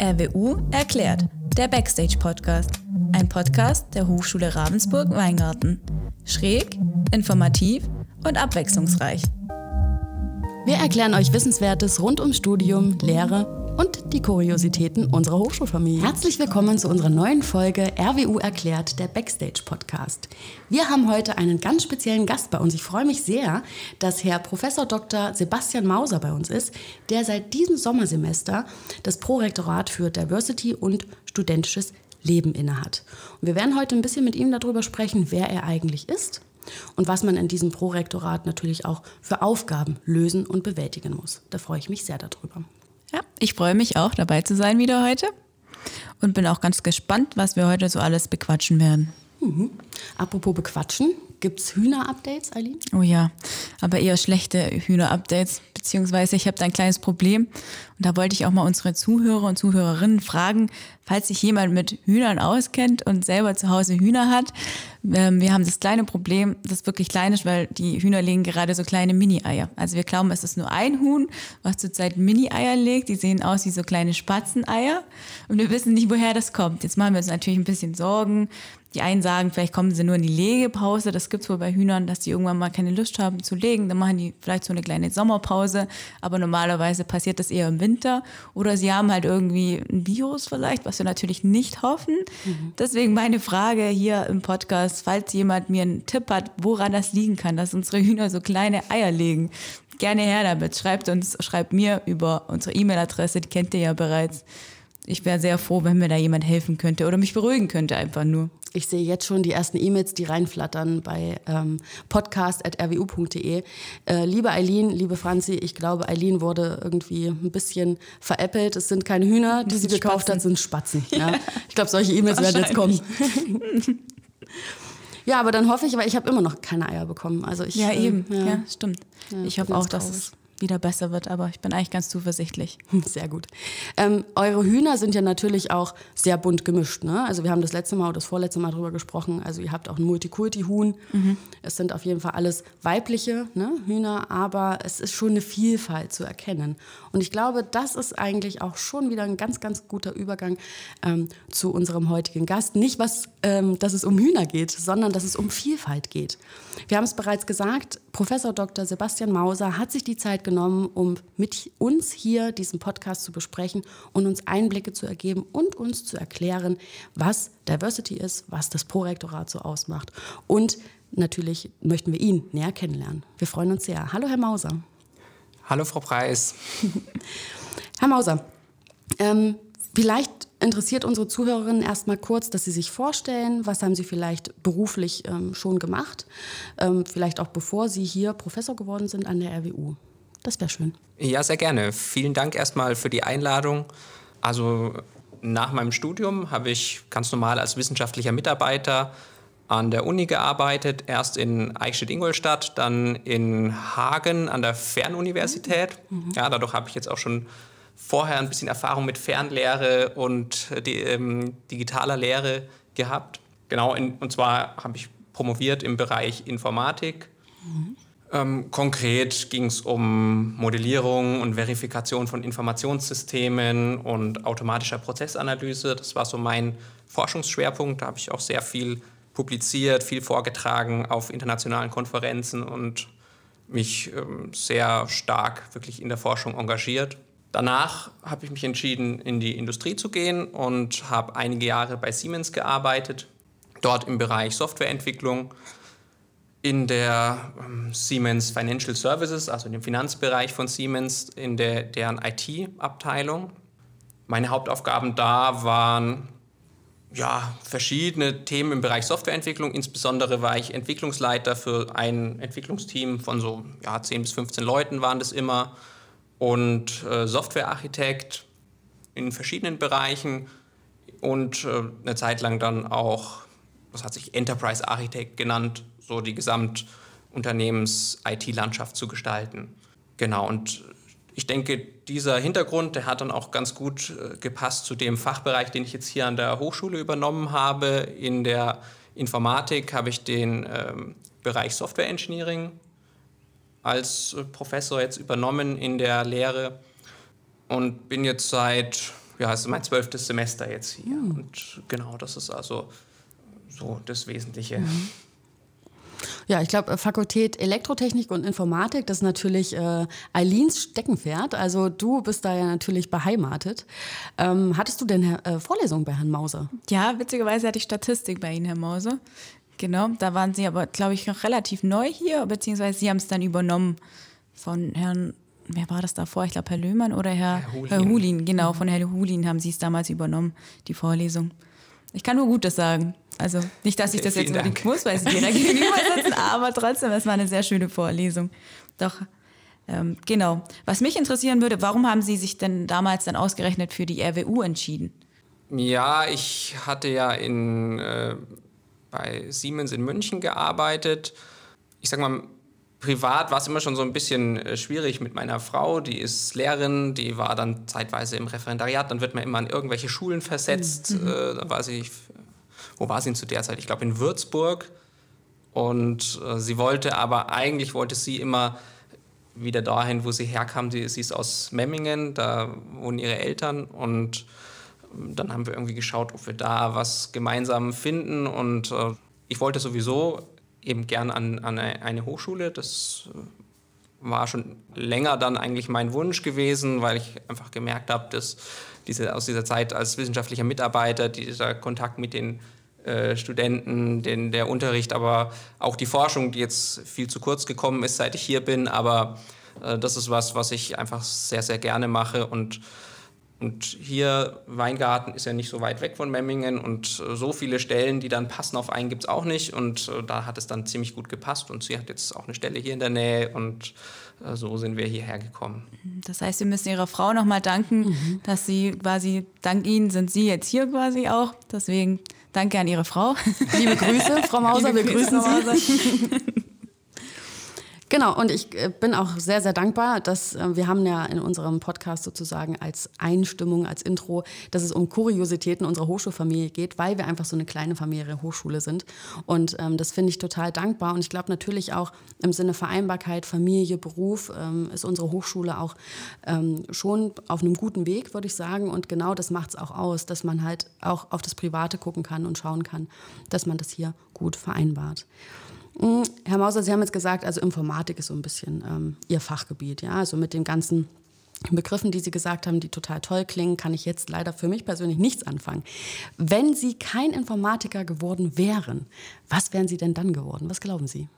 RWU erklärt, der Backstage-Podcast. Ein Podcast der Hochschule Ravensburg-Weingarten. Schräg, informativ und abwechslungsreich. Wir erklären euch Wissenswertes rund ums Studium, Lehre und die Kuriositäten unserer Hochschulfamilie. Herzlich willkommen zu unserer neuen Folge RWU erklärt, der Backstage Podcast. Wir haben heute einen ganz speziellen Gast bei uns. Ich freue mich sehr, dass Herr Professor Dr. Sebastian Mauser bei uns ist, der seit diesem Sommersemester das Prorektorat für Diversity und studentisches Leben innehat. Und wir werden heute ein bisschen mit ihm darüber sprechen, wer er eigentlich ist und was man in diesem Prorektorat natürlich auch für Aufgaben lösen und bewältigen muss. Da freue ich mich sehr darüber. Ja, ich freue mich auch dabei zu sein wieder heute und bin auch ganz gespannt, was wir heute so alles bequatschen werden. Mhm. Apropos bequatschen, gibt es Hühner-Updates, Eileen? Oh ja, aber eher schlechte Hühner-Updates, beziehungsweise ich habe da ein kleines Problem und da wollte ich auch mal unsere Zuhörer und Zuhörerinnen fragen, falls sich jemand mit Hühnern auskennt und selber zu Hause Hühner hat. Ähm, wir haben das kleine Problem, das wirklich klein ist, weil die Hühner legen gerade so kleine Mini-Eier. Also wir glauben, es ist nur ein Huhn, was zurzeit Mini-Eier legt. Die sehen aus wie so kleine Spatzeneier und wir wissen nicht, woher das kommt. Jetzt machen wir uns natürlich ein bisschen Sorgen. Die einen sagen, vielleicht kommen sie nur in die Legepause. Das gibt es wohl bei Hühnern, dass die irgendwann mal keine Lust haben zu legen. Dann machen die vielleicht so eine kleine Sommerpause. Aber normalerweise passiert das eher im Winter. Oder sie haben halt irgendwie ein Virus vielleicht, was wir natürlich nicht hoffen. Mhm. Deswegen meine Frage hier im Podcast, falls jemand mir einen Tipp hat, woran das liegen kann, dass unsere Hühner so kleine Eier legen. Gerne her damit. Schreibt uns, schreibt mir über unsere E-Mail-Adresse, die kennt ihr ja bereits. Ich wäre sehr froh, wenn mir da jemand helfen könnte oder mich beruhigen könnte einfach nur. Ich sehe jetzt schon die ersten E-Mails, die reinflattern bei ähm, podcast.rwu.de. Äh, liebe Eileen, liebe Franzi, ich glaube, Eileen wurde irgendwie ein bisschen veräppelt. Es sind keine Hühner, die sie gekauft Spatzen. hat, sind Spatzen. Ja. Ich glaube, solche E-Mails werden jetzt kommen. ja, aber dann hoffe ich, weil ich habe immer noch keine Eier bekommen. Also ich, ja, eben. Äh, ja. ja. stimmt. Ja, ich hoffe auch, dass es wieder besser wird, aber ich bin eigentlich ganz zuversichtlich. Sehr gut. Ähm, eure Hühner sind ja natürlich auch sehr bunt gemischt. Ne? Also wir haben das letzte Mal oder das vorletzte Mal darüber gesprochen. Also ihr habt auch ein Multikulti-Huhn. Mhm. Es sind auf jeden Fall alles weibliche ne, Hühner, aber es ist schon eine Vielfalt zu erkennen. Und ich glaube, das ist eigentlich auch schon wieder ein ganz, ganz guter Übergang ähm, zu unserem heutigen Gast. Nicht, was, ähm, dass es um Hühner geht, sondern dass es um Vielfalt geht. Wir haben es bereits gesagt, Professor Dr. Sebastian Mauser hat sich die Zeit genommen, um mit uns hier diesen Podcast zu besprechen und uns Einblicke zu ergeben und uns zu erklären, was Diversity ist, was das Prorektorat so ausmacht. Und natürlich möchten wir ihn näher kennenlernen. Wir freuen uns sehr. Hallo, Herr Mauser. Hallo, Frau Preis. Herr Mauser, ähm, vielleicht interessiert unsere Zuhörerinnen erstmal kurz, dass sie sich vorstellen, was haben sie vielleicht beruflich ähm, schon gemacht, ähm, vielleicht auch bevor sie hier Professor geworden sind an der RWU. Das wäre schön. Ja, sehr gerne. Vielen Dank erstmal für die Einladung. Also nach meinem Studium habe ich ganz normal als wissenschaftlicher Mitarbeiter an der Uni gearbeitet, erst in Eichstätt-Ingolstadt, dann in Hagen an der Fernuniversität. Mhm. Ja, dadurch habe ich jetzt auch schon vorher ein bisschen Erfahrung mit Fernlehre und die, ähm, digitaler Lehre gehabt. Genau, in, und zwar habe ich promoviert im Bereich Informatik. Mhm. Ähm, konkret ging es um Modellierung und Verifikation von Informationssystemen und automatischer Prozessanalyse. Das war so mein Forschungsschwerpunkt. Da habe ich auch sehr viel publiziert, viel vorgetragen auf internationalen Konferenzen und mich ähm, sehr stark wirklich in der Forschung engagiert. Danach habe ich mich entschieden, in die Industrie zu gehen und habe einige Jahre bei Siemens gearbeitet, dort im Bereich Softwareentwicklung, in der ähm, Siemens Financial Services, also in dem Finanzbereich von Siemens, in der, deren IT-Abteilung. Meine Hauptaufgaben da waren ja, verschiedene Themen im Bereich Softwareentwicklung. Insbesondere war ich Entwicklungsleiter für ein Entwicklungsteam von so ja, 10 bis 15 Leuten waren das immer und äh, Softwarearchitekt in verschiedenen Bereichen und äh, eine Zeit lang dann auch, was hat sich Enterprise Architekt genannt, so die Gesamtunternehmens-IT-Landschaft zu gestalten. Genau, und ich denke, dieser Hintergrund, der hat dann auch ganz gut äh, gepasst zu dem Fachbereich, den ich jetzt hier an der Hochschule übernommen habe. In der Informatik habe ich den ähm, Bereich Software Engineering als Professor jetzt übernommen in der Lehre und bin jetzt seit ja, es ist mein zwölftes Semester jetzt hier. Mhm. Und genau, das ist also so das Wesentliche. Mhm. Ja, ich glaube, Fakultät Elektrotechnik und Informatik, das ist natürlich äh, Eileens Steckenpferd. Also du bist da ja natürlich beheimatet. Ähm, hattest du denn äh, Vorlesungen bei Herrn Mauser? Ja, witzigerweise hatte ich Statistik bei Ihnen, Herr Mauser. Genau, da waren Sie aber, glaube ich, noch relativ neu hier, beziehungsweise Sie haben es dann übernommen von Herrn, wer war das davor? Ich glaube, Herr Löhmann oder Herr, Herr Hulin. Herr Hulin. Genau, von Herrn Hulin haben Sie es damals übernommen, die Vorlesung. Ich kann nur Gutes sagen. Also nicht, dass ich das jetzt unbedingt muss, weil Sie direkt gegenüber sitzen, aber trotzdem, es war eine sehr schöne Vorlesung. Doch, ähm, genau. Was mich interessieren würde, warum haben Sie sich denn damals dann ausgerechnet für die RWU entschieden? Ja, ich hatte ja in, äh, bei Siemens in München gearbeitet. Ich sag mal, privat war es immer schon so ein bisschen äh, schwierig mit meiner Frau. Die ist Lehrerin, die war dann zeitweise im Referendariat. Dann wird man immer an irgendwelche Schulen versetzt. Mhm. Äh, da war sie wo war sie zu der Zeit? Ich glaube in Würzburg. Und äh, sie wollte aber, eigentlich wollte sie immer wieder dahin, wo sie herkam. Sie, sie ist aus Memmingen, da wohnen ihre Eltern. Und ähm, dann haben wir irgendwie geschaut, ob wir da was gemeinsam finden. Und äh, ich wollte sowieso eben gern an, an eine Hochschule. Das äh, war schon länger dann eigentlich mein Wunsch gewesen, weil ich einfach gemerkt habe, dass diese, aus dieser Zeit als wissenschaftlicher Mitarbeiter, dieser Kontakt mit den äh, Studenten, den, der Unterricht, aber auch die Forschung, die jetzt viel zu kurz gekommen ist, seit ich hier bin. Aber äh, das ist was, was ich einfach sehr, sehr gerne mache. Und, und hier, Weingarten ist ja nicht so weit weg von Memmingen und äh, so viele Stellen, die dann passen auf einen, gibt es auch nicht. Und äh, da hat es dann ziemlich gut gepasst. Und sie hat jetzt auch eine Stelle hier in der Nähe und äh, so sind wir hierher gekommen. Das heißt, wir müssen Ihrer Frau nochmal danken, mhm. dass Sie quasi, dank Ihnen sind Sie jetzt hier quasi auch. Deswegen Danke an Ihre Frau. Liebe Grüße, Frau Mauser, Liebe wir grüßen Sie. Genau, und ich äh, bin auch sehr, sehr dankbar, dass äh, wir haben ja in unserem Podcast sozusagen als Einstimmung, als Intro, dass es um Kuriositäten unserer Hochschulfamilie geht, weil wir einfach so eine kleine familiäre Hochschule sind. Und ähm, das finde ich total dankbar. Und ich glaube natürlich auch im Sinne Vereinbarkeit, Familie, Beruf ähm, ist unsere Hochschule auch ähm, schon auf einem guten Weg, würde ich sagen. Und genau das macht es auch aus, dass man halt auch auf das Private gucken kann und schauen kann, dass man das hier gut vereinbart. Hm, Herr Mauser, Sie haben jetzt gesagt, also Informatik ist so ein bisschen ähm, Ihr Fachgebiet. Ja? Also mit den ganzen Begriffen, die Sie gesagt haben, die total toll klingen, kann ich jetzt leider für mich persönlich nichts anfangen. Wenn Sie kein Informatiker geworden wären, was wären Sie denn dann geworden? Was glauben Sie?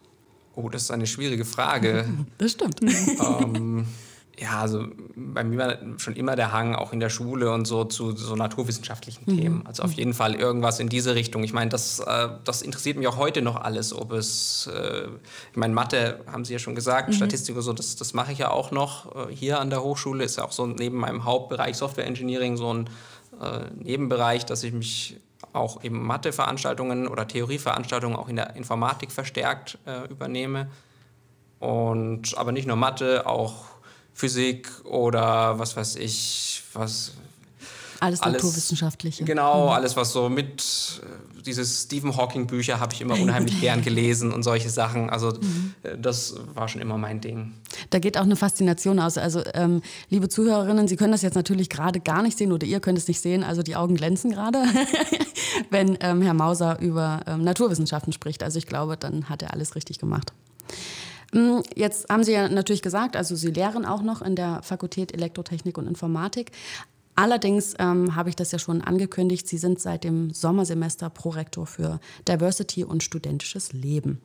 Oh, das ist eine schwierige Frage. Das stimmt. ähm, ja, also bei mir war schon immer der Hang, auch in der Schule und so, zu so naturwissenschaftlichen mhm. Themen. Also auf jeden Fall irgendwas in diese Richtung. Ich meine, das, äh, das interessiert mich auch heute noch alles, ob es, äh, ich meine, Mathe haben Sie ja schon gesagt, mhm. Statistik und so, das, das mache ich ja auch noch. Äh, hier an der Hochschule ist ja auch so neben meinem Hauptbereich Software Engineering so ein äh, Nebenbereich, dass ich mich auch eben Mathe-Veranstaltungen oder Theorieveranstaltungen auch in der Informatik verstärkt äh, übernehme. Und aber nicht nur Mathe, auch Physik oder was weiß ich, was. Alles, alles Naturwissenschaftliche. Genau, mhm. alles, was so mit, äh, diese Stephen Hawking-Bücher habe ich immer unheimlich gern gelesen und solche Sachen. Also mhm. Äh, das war schon immer mein Ding. Da geht auch eine Faszination aus. Also ähm, liebe Zuhörerinnen, Sie können das jetzt natürlich gerade gar nicht sehen oder ihr könnt es nicht sehen. Also die Augen glänzen gerade, wenn ähm, Herr Mauser über ähm, Naturwissenschaften spricht. Also ich glaube, dann hat er alles richtig gemacht. Mm, jetzt haben Sie ja natürlich gesagt, also Sie lehren auch noch in der Fakultät Elektrotechnik und Informatik. Allerdings ähm, habe ich das ja schon angekündigt, Sie sind seit dem Sommersemester Prorektor für Diversity und studentisches Leben.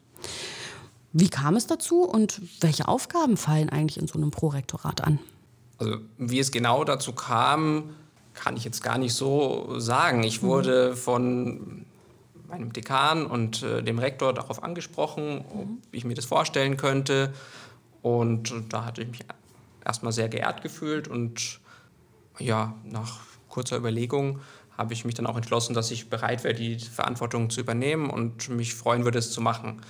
Wie kam es dazu und welche Aufgaben fallen eigentlich in so einem Prorektorat an? Also wie es genau dazu kam, kann ich jetzt gar nicht so sagen. Ich wurde mhm. von meinem Dekan und äh, dem Rektor darauf angesprochen, ob mhm. ich mir das vorstellen könnte. Und da hatte ich mich erstmal sehr geehrt gefühlt und ja, nach kurzer Überlegung habe ich mich dann auch entschlossen, dass ich bereit wäre, die Verantwortung zu übernehmen und mich freuen würde, es zu machen.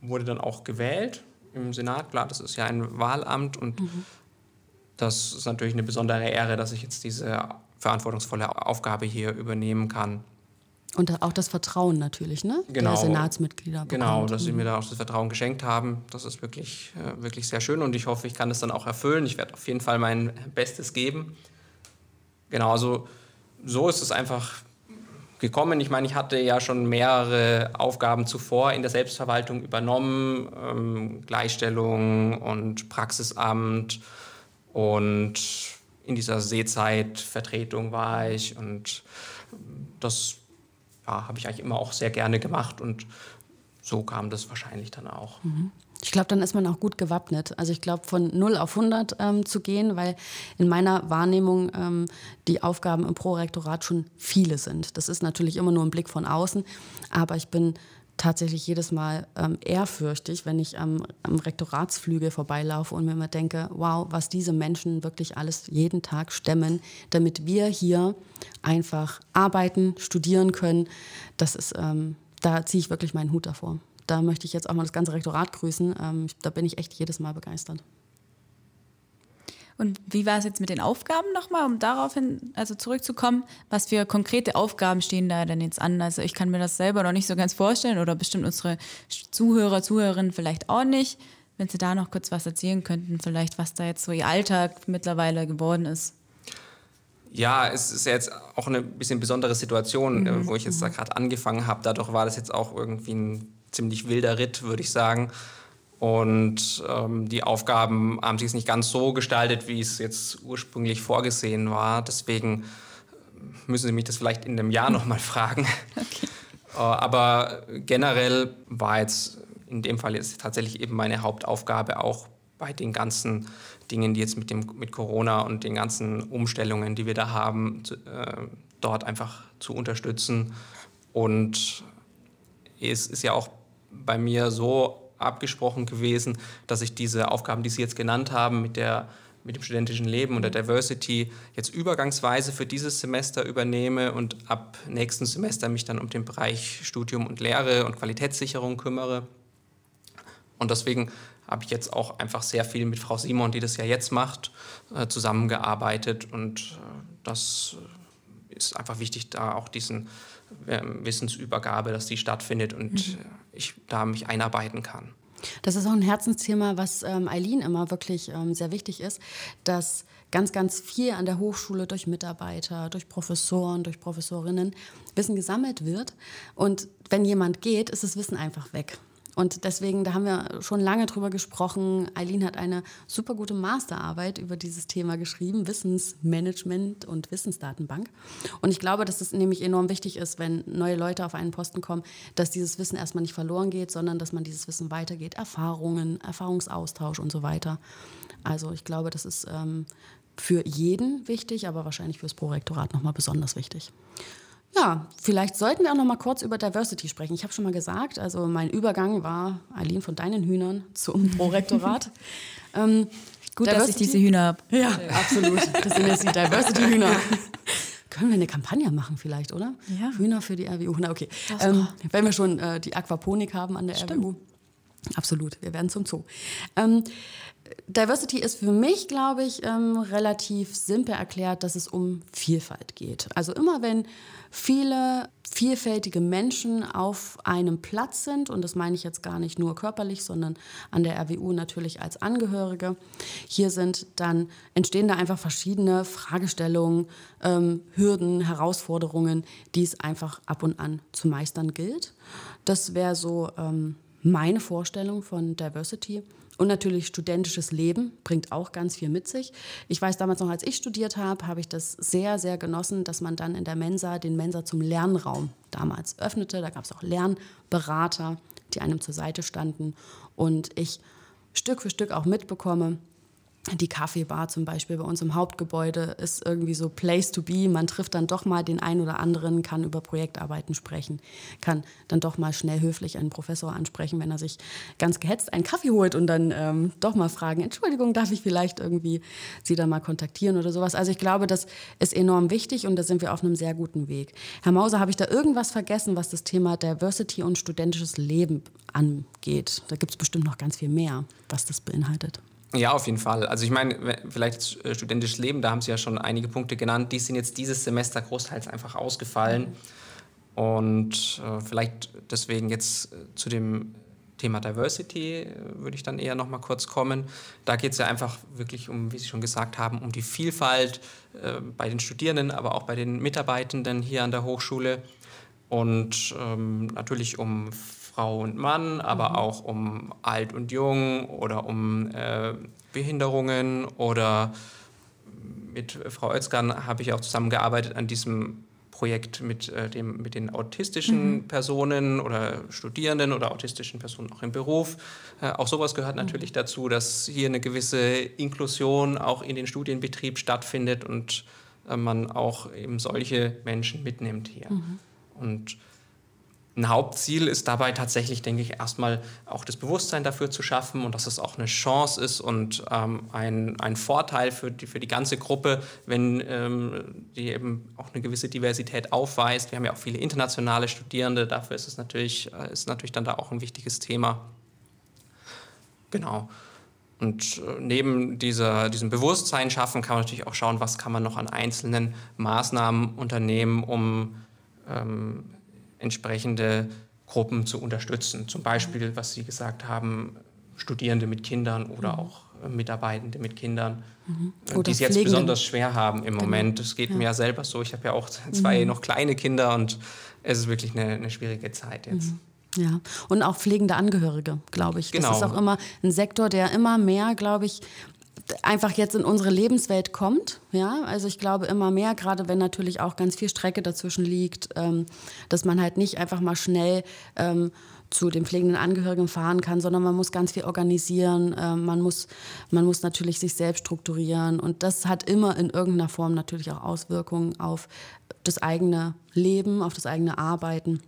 Wurde dann auch gewählt im Senat. Klar, das ist ja ein Wahlamt und mhm. das ist natürlich eine besondere Ehre, dass ich jetzt diese verantwortungsvolle Aufgabe hier übernehmen kann. Und auch das Vertrauen natürlich, ne? Genau. Der Senatsmitglieder. Bekommt. Genau, dass sie mir da auch das Vertrauen geschenkt haben. Das ist wirklich, äh, wirklich sehr schön und ich hoffe, ich kann es dann auch erfüllen. Ich werde auf jeden Fall mein Bestes geben. Genau, also so ist es einfach gekommen. Ich meine, ich hatte ja schon mehrere Aufgaben zuvor in der Selbstverwaltung übernommen, ähm, Gleichstellung und Praxisamt und in dieser Seezeitvertretung war ich und das ja, habe ich eigentlich immer auch sehr gerne gemacht und so kam das wahrscheinlich dann auch. Mhm. Ich glaube, dann ist man auch gut gewappnet. Also ich glaube, von 0 auf 100 ähm, zu gehen, weil in meiner Wahrnehmung ähm, die Aufgaben im Prorektorat schon viele sind. Das ist natürlich immer nur ein Blick von außen, aber ich bin tatsächlich jedes Mal ähm, ehrfürchtig, wenn ich am, am Rektoratsflügel vorbeilaufe und mir immer denke, wow, was diese Menschen wirklich alles jeden Tag stemmen, damit wir hier einfach arbeiten, studieren können. Das ist, ähm, da ziehe ich wirklich meinen Hut davor da möchte ich jetzt auch mal das ganze Rektorat grüßen. Ähm, da bin ich echt jedes Mal begeistert. Und wie war es jetzt mit den Aufgaben nochmal, um daraufhin also zurückzukommen? Was für konkrete Aufgaben stehen da denn jetzt an? Also ich kann mir das selber noch nicht so ganz vorstellen oder bestimmt unsere Zuhörer, Zuhörerinnen vielleicht auch nicht. Wenn Sie da noch kurz was erzählen könnten, vielleicht was da jetzt so Ihr Alltag mittlerweile geworden ist. Ja, es ist ja jetzt auch eine bisschen besondere Situation, mhm. wo ich jetzt da gerade angefangen habe. Dadurch war das jetzt auch irgendwie ein ziemlich wilder Ritt, würde ich sagen. Und ähm, die Aufgaben haben sich nicht ganz so gestaltet, wie es jetzt ursprünglich vorgesehen war. Deswegen müssen Sie mich das vielleicht in einem Jahr nochmal fragen. Okay. Äh, aber generell war jetzt in dem Fall jetzt tatsächlich eben meine Hauptaufgabe auch bei den ganzen Dingen, die jetzt mit, dem, mit Corona und den ganzen Umstellungen, die wir da haben, äh, dort einfach zu unterstützen. Und es ist ja auch bei mir so abgesprochen gewesen, dass ich diese Aufgaben, die Sie jetzt genannt haben, mit, der, mit dem studentischen Leben und der Diversity jetzt übergangsweise für dieses Semester übernehme und ab nächsten Semester mich dann um den Bereich Studium und Lehre und Qualitätssicherung kümmere. Und deswegen habe ich jetzt auch einfach sehr viel mit Frau Simon, die das ja jetzt macht, äh, zusammengearbeitet. Und äh, das ist einfach wichtig, da auch diesen Wissensübergabe, dass die stattfindet und mhm. ich da mich einarbeiten kann. Das ist auch ein Herzensthema, was ähm, Eileen immer wirklich ähm, sehr wichtig ist, dass ganz, ganz viel an der Hochschule durch Mitarbeiter, durch Professoren, durch Professorinnen Wissen gesammelt wird. Und wenn jemand geht, ist das Wissen einfach weg. Und deswegen, da haben wir schon lange drüber gesprochen. Eileen hat eine super gute Masterarbeit über dieses Thema geschrieben, Wissensmanagement und Wissensdatenbank. Und ich glaube, dass das nämlich enorm wichtig ist, wenn neue Leute auf einen Posten kommen, dass dieses Wissen erstmal nicht verloren geht, sondern dass man dieses Wissen weitergeht. Erfahrungen, Erfahrungsaustausch und so weiter. Also ich glaube, das ist ähm, für jeden wichtig, aber wahrscheinlich fürs Prorektorat nochmal besonders wichtig. Ja, vielleicht sollten wir auch noch mal kurz über Diversity sprechen. Ich habe schon mal gesagt, also mein Übergang war Eileen von deinen Hühnern zum Prorektorat. ähm, Gut, Diversity, dass ich diese Hühner habe. Ja, absolut. Das sind jetzt die Diversity-Hühner. Können wir eine Kampagne machen vielleicht, oder? Ja. Hühner für die RWU. Na, okay. Ähm, wenn wir schon äh, die Aquaponik haben an der Stimmt. RWU. Absolut, wir werden zum Zoo. Ähm, Diversity ist für mich, glaube ich, ähm, relativ simpel erklärt, dass es um Vielfalt geht. Also immer wenn viele vielfältige Menschen auf einem Platz sind, und das meine ich jetzt gar nicht nur körperlich, sondern an der RWU natürlich als Angehörige, hier sind, dann entstehen da einfach verschiedene Fragestellungen, ähm, Hürden, Herausforderungen, die es einfach ab und an zu meistern gilt. Das wäre so ähm, meine Vorstellung von Diversity. Und natürlich studentisches Leben bringt auch ganz viel mit sich. Ich weiß damals noch, als ich studiert habe, habe ich das sehr, sehr genossen, dass man dann in der Mensa den Mensa zum Lernraum damals öffnete. Da gab es auch Lernberater, die einem zur Seite standen. Und ich Stück für Stück auch mitbekomme, die Kaffeebar zum Beispiel bei uns im Hauptgebäude ist irgendwie so Place to be. Man trifft dann doch mal den einen oder anderen, kann über Projektarbeiten sprechen, kann dann doch mal schnell höflich einen Professor ansprechen, wenn er sich ganz gehetzt einen Kaffee holt und dann ähm, doch mal fragen, Entschuldigung, darf ich vielleicht irgendwie Sie da mal kontaktieren oder sowas. Also ich glaube, das ist enorm wichtig und da sind wir auf einem sehr guten Weg. Herr Mauser, habe ich da irgendwas vergessen, was das Thema Diversity und studentisches Leben angeht? Da gibt es bestimmt noch ganz viel mehr, was das beinhaltet. Ja, auf jeden Fall. Also ich meine, vielleicht äh, studentisches Leben, da haben Sie ja schon einige Punkte genannt, die sind jetzt dieses Semester großteils einfach ausgefallen. Und äh, vielleicht deswegen jetzt äh, zu dem Thema Diversity äh, würde ich dann eher noch mal kurz kommen. Da geht es ja einfach wirklich um, wie Sie schon gesagt haben, um die Vielfalt äh, bei den Studierenden, aber auch bei den Mitarbeitenden hier an der Hochschule und ähm, natürlich um Frau und Mann, aber mhm. auch um alt und jung oder um äh, Behinderungen oder mit Frau Özkan habe ich auch zusammengearbeitet an diesem Projekt mit, äh, dem, mit den autistischen mhm. Personen oder Studierenden oder autistischen Personen auch im Beruf. Äh, auch sowas gehört natürlich mhm. dazu, dass hier eine gewisse Inklusion auch in den Studienbetrieb stattfindet und äh, man auch eben solche Menschen mitnimmt hier. Mhm. Und ein Hauptziel ist dabei tatsächlich, denke ich, erstmal auch das Bewusstsein dafür zu schaffen und dass es auch eine Chance ist und ähm, ein, ein Vorteil für die, für die ganze Gruppe, wenn ähm, die eben auch eine gewisse Diversität aufweist. Wir haben ja auch viele internationale Studierende, dafür ist es natürlich, äh, ist natürlich dann da auch ein wichtiges Thema. Genau. Und äh, neben dieser, diesem Bewusstsein schaffen kann man natürlich auch schauen, was kann man noch an einzelnen Maßnahmen unternehmen, um ähm, entsprechende Gruppen zu unterstützen. Zum Beispiel, was Sie gesagt haben, Studierende mit Kindern oder mhm. auch äh, Mitarbeitende mit Kindern, mhm. Äh, die es jetzt besonders schwer haben im genau. Moment. Es geht ja. mir ja selber so. Ich habe ja auch zwei mhm. noch kleine Kinder und es ist wirklich eine, eine schwierige Zeit jetzt. Mhm. Ja, und auch pflegende Angehörige, glaube ich. Genau. Das ist auch immer ein Sektor, der immer mehr, glaube ich, einfach jetzt in unsere Lebenswelt kommt. Ja, also ich glaube immer mehr, gerade wenn natürlich auch ganz viel Strecke dazwischen liegt, ähm, dass man halt nicht einfach mal schnell ähm, zu den pflegenden Angehörigen fahren kann, sondern man muss ganz viel organisieren, äh, man, muss, man muss natürlich sich selbst strukturieren und das hat immer in irgendeiner Form natürlich auch Auswirkungen auf das eigene Leben, auf das eigene Arbeiten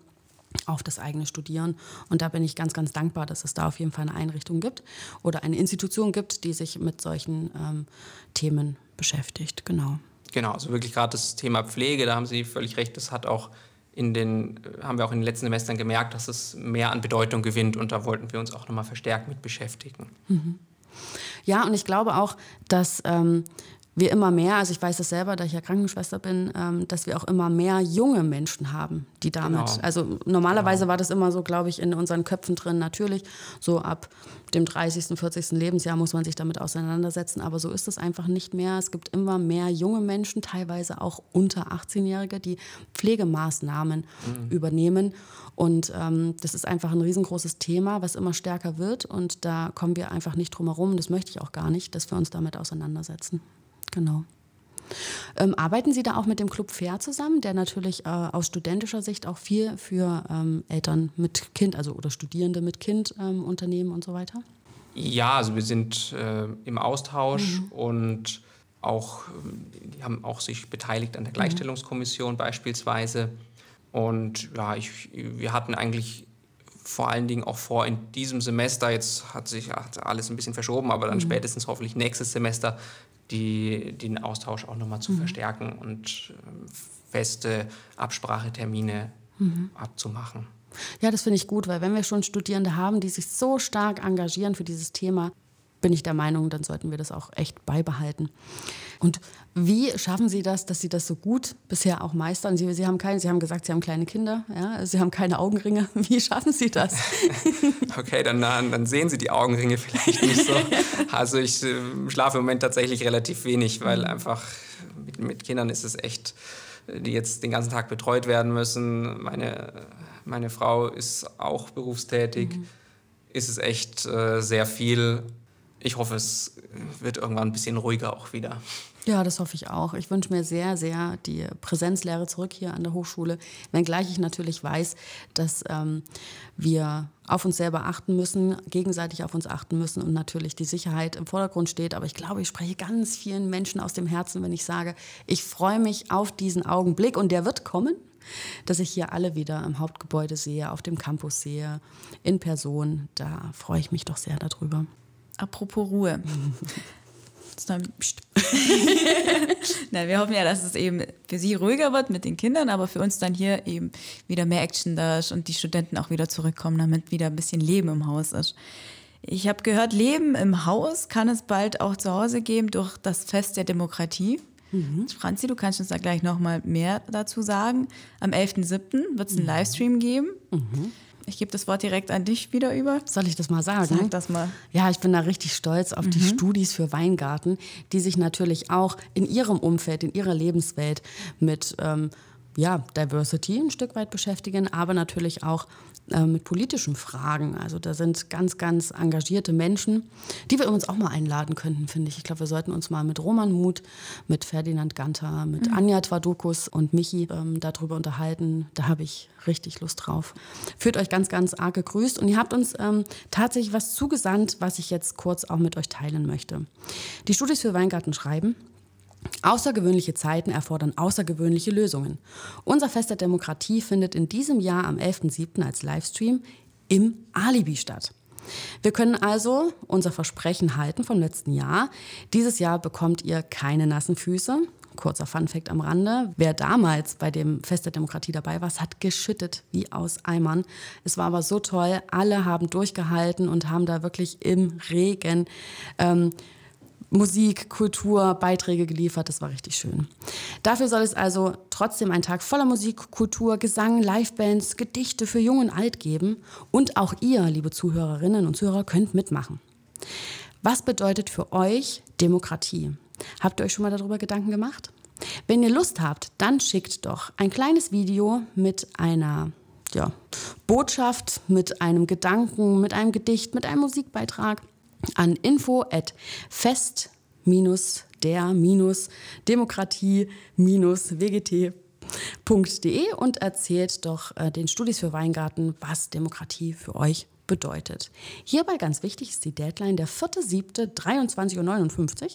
auf das eigene Studieren. Und da bin ich ganz, ganz dankbar, dass es da auf jeden Fall eine Einrichtung gibt oder eine Institution gibt, die sich mit solchen ähm, Themen beschäftigt. Genau. Genau, also wirklich gerade das Thema Pflege, da haben Sie völlig recht, das hat auch in den, haben wir auch in den letzten Semestern gemerkt, dass es mehr an Bedeutung gewinnt und da wollten wir uns auch nochmal verstärkt mit beschäftigen. Mhm. Ja, und ich glaube auch, dass ähm, wir immer mehr, also ich weiß es selber, da ich ja Krankenschwester bin, ähm, dass wir auch immer mehr junge Menschen haben, die damit, genau. also normalerweise genau. war das immer so, glaube ich, in unseren Köpfen drin, natürlich, so ab dem 30., 40. Lebensjahr muss man sich damit auseinandersetzen, aber so ist es einfach nicht mehr. Es gibt immer mehr junge Menschen, teilweise auch unter 18-Jährige, die Pflegemaßnahmen mhm. übernehmen und ähm, das ist einfach ein riesengroßes Thema, was immer stärker wird und da kommen wir einfach nicht drum herum, das möchte ich auch gar nicht, dass wir uns damit auseinandersetzen. Genau. Ähm, arbeiten Sie da auch mit dem Club Fair zusammen, der natürlich äh, aus studentischer Sicht auch viel für ähm, Eltern mit Kind, also oder Studierende mit Kind ähm, Unternehmen und so weiter? Ja, also wir sind äh, im Austausch mhm. und auch, die haben auch sich beteiligt an der mhm. Gleichstellungskommission mhm. beispielsweise. Und ja, ich, wir hatten eigentlich vor allen Dingen auch vor in diesem Semester, jetzt hat sich alles ein bisschen verschoben, aber dann mhm. spätestens hoffentlich nächstes Semester die, den Austausch auch nochmal zu mhm. verstärken und ähm, feste Absprachetermine mhm. abzumachen. Ja, das finde ich gut, weil wenn wir schon Studierende haben, die sich so stark engagieren für dieses Thema, bin ich der Meinung, dann sollten wir das auch echt beibehalten. Und wie schaffen Sie das, dass Sie das so gut bisher auch meistern? Sie, Sie haben keine, Sie haben gesagt, Sie haben kleine Kinder, ja? Sie haben keine Augenringe. Wie schaffen Sie das? okay, dann, dann sehen Sie die Augenringe vielleicht nicht so. Also ich äh, schlafe im Moment tatsächlich relativ wenig, weil einfach mit, mit Kindern ist es echt, die jetzt den ganzen Tag betreut werden müssen. Meine, meine Frau ist auch berufstätig. Mhm. Ist es echt äh, sehr viel ich hoffe, es wird irgendwann ein bisschen ruhiger auch wieder. Ja, das hoffe ich auch. Ich wünsche mir sehr, sehr die Präsenzlehre zurück hier an der Hochschule, wenngleich ich natürlich weiß, dass ähm, wir auf uns selber achten müssen, gegenseitig auf uns achten müssen und natürlich die Sicherheit im Vordergrund steht. Aber ich glaube, ich spreche ganz vielen Menschen aus dem Herzen, wenn ich sage, ich freue mich auf diesen Augenblick und der wird kommen dass ich hier alle wieder im Hauptgebäude sehe, auf dem Campus sehe, in Person. Da freue ich mich doch sehr darüber. Apropos Ruhe. Na, wir hoffen ja, dass es eben für Sie ruhiger wird mit den Kindern, aber für uns dann hier eben wieder mehr Action da ist und die Studenten auch wieder zurückkommen, damit wieder ein bisschen Leben im Haus ist. Ich habe gehört, Leben im Haus kann es bald auch zu Hause geben durch das Fest der Demokratie. Mhm. Franzi, du kannst uns da gleich nochmal mehr dazu sagen. Am 11.07. wird es einen mhm. Livestream geben. Mhm. Ich gebe das Wort direkt an dich wieder über. Soll ich das mal sagen? Sag das mal. Ja, ich bin da richtig stolz auf mhm. die Studis für Weingarten, die sich natürlich auch in ihrem Umfeld, in ihrer Lebenswelt mit ähm, ja, Diversity ein Stück weit beschäftigen, aber natürlich auch äh, mit politischen Fragen. Also da sind ganz, ganz engagierte Menschen, die wir uns auch mal einladen könnten, finde ich. Ich glaube, wir sollten uns mal mit Roman Muth, mit Ferdinand Ganter, mit mhm. Anja Twadokus und Michi ähm, darüber unterhalten. Da habe ich richtig Lust drauf. Führt euch ganz, ganz arg gegrüßt und ihr habt uns ähm, tatsächlich was zugesandt, was ich jetzt kurz auch mit euch teilen möchte. Die Studis für Weingarten schreiben, Außergewöhnliche Zeiten erfordern außergewöhnliche Lösungen. Unser Fest der Demokratie findet in diesem Jahr am 11.07. als Livestream im Alibi statt. Wir können also unser Versprechen halten vom letzten Jahr. Dieses Jahr bekommt ihr keine nassen Füße. Kurzer Funfact am Rande. Wer damals bei dem Fest der Demokratie dabei war, hat geschüttet wie aus Eimern. Es war aber so toll. Alle haben durchgehalten und haben da wirklich im Regen ähm, Musik, Kultur, Beiträge geliefert. Das war richtig schön. Dafür soll es also trotzdem einen Tag voller Musik, Kultur, Gesang, Livebands, Gedichte für Jung und Alt geben. Und auch ihr, liebe Zuhörerinnen und Zuhörer, könnt mitmachen. Was bedeutet für euch Demokratie? Habt ihr euch schon mal darüber Gedanken gemacht? Wenn ihr Lust habt, dann schickt doch ein kleines Video mit einer ja, Botschaft, mit einem Gedanken, mit einem Gedicht, mit einem Musikbeitrag an info at fest der demokratie wgt.de und erzählt doch äh, den Studis für Weingarten, was Demokratie für euch bedeutet. Hierbei ganz wichtig ist die Deadline der 4.7.23.59 Uhr.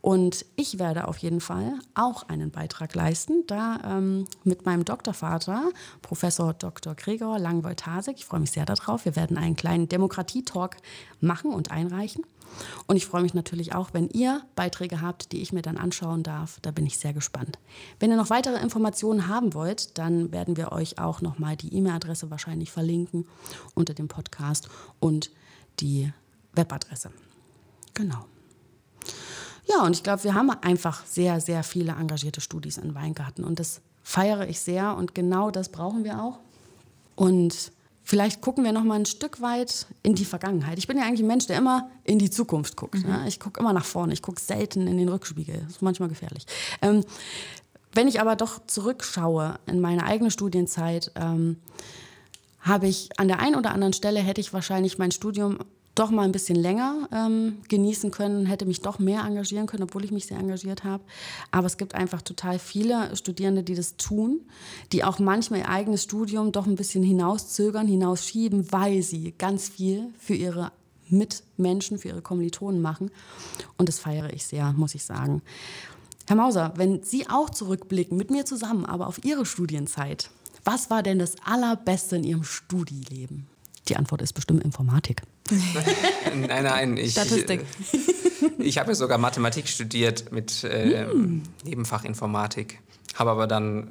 Und ich werde auf jeden Fall auch einen Beitrag leisten, da ähm, mit meinem Doktorvater, Professor Dr. Gregor Langwold-Hasek. Ich freue mich sehr darauf. Wir werden einen kleinen Demokratie-Talk machen und einreichen. Und ich freue mich natürlich auch, wenn ihr Beiträge habt, die ich mir dann anschauen darf. Da bin ich sehr gespannt. Wenn ihr noch weitere Informationen haben wollt, dann werden wir euch auch nochmal die E-Mail-Adresse wahrscheinlich verlinken unter dem Podcast und die Webadresse. Genau. Ja, und ich glaube, wir haben einfach sehr, sehr viele engagierte Studis in Weingarten und das feiere ich sehr und genau das brauchen wir auch. Und vielleicht gucken wir noch mal ein Stück weit in die Vergangenheit. Ich bin ja eigentlich ein Mensch, der immer in die Zukunft guckt. Mhm. Ne? Ich gucke immer nach vorne, ich gucke selten in den Rückspiegel. Das ist manchmal gefährlich. Ähm, wenn ich aber doch zurückschaue in meine eigene Studienzeit, ähm, habe ich an der einen oder anderen Stelle hätte ich wahrscheinlich mein Studium doch mal ein bisschen länger ähm, genießen können, hätte mich doch mehr engagieren können, obwohl ich mich sehr engagiert habe. Aber es gibt einfach total viele Studierende, die das tun, die auch manchmal ihr eigenes Studium doch ein bisschen hinauszögern, hinausschieben, weil sie ganz viel für ihre Mitmenschen, für ihre Kommilitonen machen. Und das feiere ich sehr, muss ich sagen. Herr Mauser, wenn Sie auch zurückblicken, mit mir zusammen, aber auf Ihre Studienzeit, was war denn das Allerbeste in Ihrem Studieleben? Die Antwort ist bestimmt Informatik. nein, nein, ich, Statistik. ich habe ja sogar Mathematik studiert mit äh, hm. Nebenfach Informatik, habe aber dann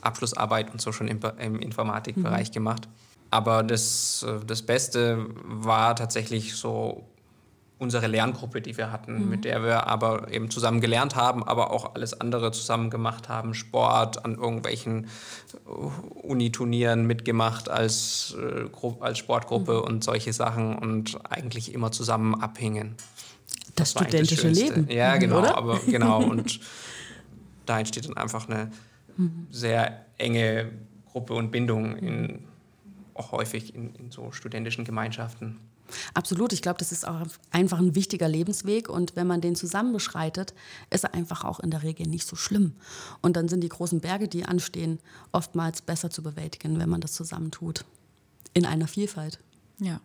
Abschlussarbeit und so schon im, im Informatikbereich mhm. gemacht. Aber das, äh, das Beste war tatsächlich so unsere Lerngruppe, die wir hatten, mhm. mit der wir aber eben zusammen gelernt haben, aber auch alles andere zusammen gemacht haben, Sport, an irgendwelchen äh, Uniturnieren mitgemacht als, äh, als Sportgruppe mhm. und solche Sachen und eigentlich immer zusammen abhingen. Das, das studentische das Leben. Ja, genau, oder? aber genau und da entsteht dann einfach eine mhm. sehr enge Gruppe und Bindung in, auch häufig in, in so studentischen Gemeinschaften. Absolut. Ich glaube, das ist auch einfach ein wichtiger Lebensweg. Und wenn man den zusammen beschreitet, ist er einfach auch in der Regel nicht so schlimm. Und dann sind die großen Berge, die anstehen, oftmals besser zu bewältigen, wenn man das zusammen tut. In einer Vielfalt. Ja.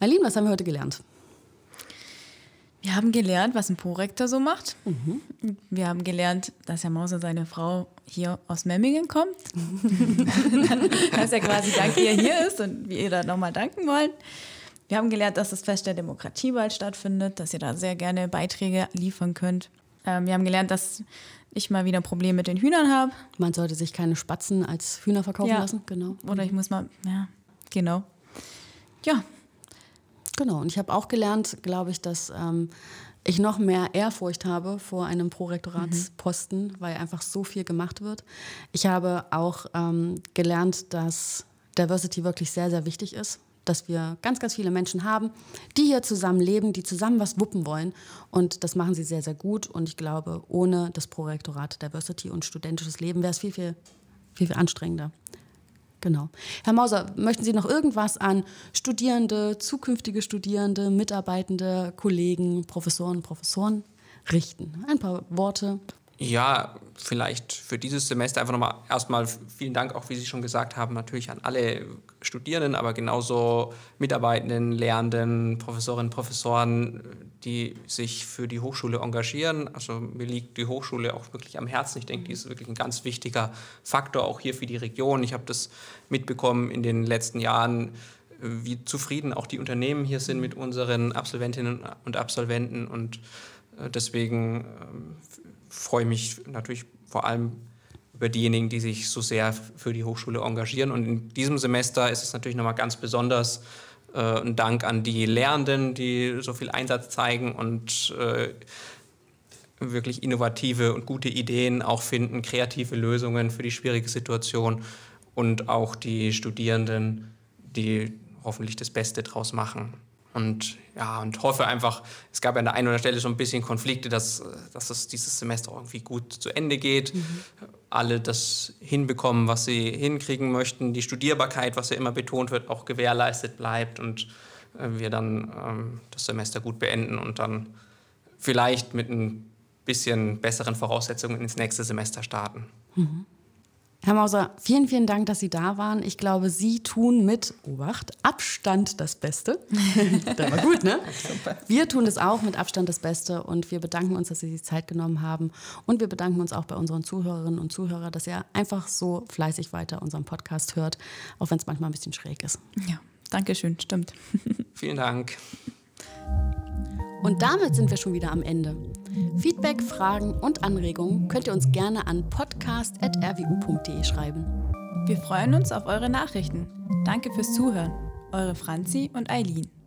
Aline, was haben wir heute gelernt? Wir haben gelernt, was ein Prorektor so macht. Mhm. Wir haben gelernt, dass Herr Mauser seine Frau hier aus Memmingen kommt. dass er quasi dank ihr hier ist und wir ihr da nochmal danken wollen. Wir haben gelernt, dass das Fest der Demokratie bald stattfindet, dass ihr da sehr gerne Beiträge liefern könnt. Ähm, wir haben gelernt, dass ich mal wieder ein Problem mit den Hühnern habe. Man sollte sich keine Spatzen als Hühner verkaufen ja. lassen, genau. Oder ich muss mal, ja, genau. Ja. Genau, und ich habe auch gelernt, glaube ich, dass ähm, ich noch mehr Ehrfurcht habe vor einem Prorektoratsposten, mhm. weil einfach so viel gemacht wird. Ich habe auch ähm, gelernt, dass Diversity wirklich sehr, sehr wichtig ist. Dass wir ganz, ganz viele Menschen haben, die hier zusammen leben, die zusammen was wuppen wollen. Und das machen sie sehr, sehr gut. Und ich glaube, ohne das Prorektorat Diversity und studentisches Leben wäre es viel, viel, viel, viel anstrengender. Genau. Herr Mauser, möchten Sie noch irgendwas an Studierende, zukünftige Studierende, Mitarbeitende, Kollegen, Professoren, Professoren richten? Ein paar Worte. Ja, vielleicht für dieses Semester einfach nochmal erstmal vielen Dank, auch wie Sie schon gesagt haben, natürlich an alle Studierenden, aber genauso Mitarbeitenden, Lehrenden, Professorinnen, Professoren, die sich für die Hochschule engagieren. Also mir liegt die Hochschule auch wirklich am Herzen. Ich denke, die ist wirklich ein ganz wichtiger Faktor auch hier für die Region. Ich habe das mitbekommen in den letzten Jahren, wie zufrieden auch die Unternehmen hier sind mit unseren Absolventinnen und Absolventen und äh, deswegen ähm, freue mich natürlich vor allem über diejenigen, die sich so sehr für die Hochschule engagieren. Und in diesem Semester ist es natürlich nochmal ganz besonders äh, ein Dank an die Lehrenden, die so viel Einsatz zeigen und äh, wirklich innovative und gute Ideen auch finden, kreative Lösungen für die schwierige Situation und auch die Studierenden, die hoffentlich das Beste draus machen. Und ja, und hoffe einfach, es gab ja an der einen oder anderen Stelle so ein bisschen Konflikte, dass, dass das dieses Semester irgendwie gut zu Ende geht. Mhm. Alle das hinbekommen, was sie hinkriegen möchten. Die Studierbarkeit, was ja immer betont wird, auch gewährleistet bleibt und äh, wir dann ähm, das Semester gut beenden und dann vielleicht mit ein bisschen besseren Voraussetzungen ins nächste Semester starten. Mhm. Herr Mauser, vielen, vielen Dank, dass Sie da waren. Ich glaube, Sie tun mit, Obacht, Abstand das Beste. das war gut, ne? Wir tun es auch mit Abstand das Beste und wir bedanken uns, dass Sie sich Zeit genommen haben. Und wir bedanken uns auch bei unseren Zuhörerinnen und Zuhörern, dass ihr einfach so fleißig weiter unseren Podcast hört, auch wenn es manchmal ein bisschen schräg ist. Ja, danke schön, stimmt. Vielen Dank. Und damit sind wir schon wieder am Ende. Feedback, Fragen und Anregungen könnt ihr uns gerne an podcast.rwu.de schreiben. Wir freuen uns auf eure Nachrichten. Danke fürs Zuhören. Eure Franzi und Eileen.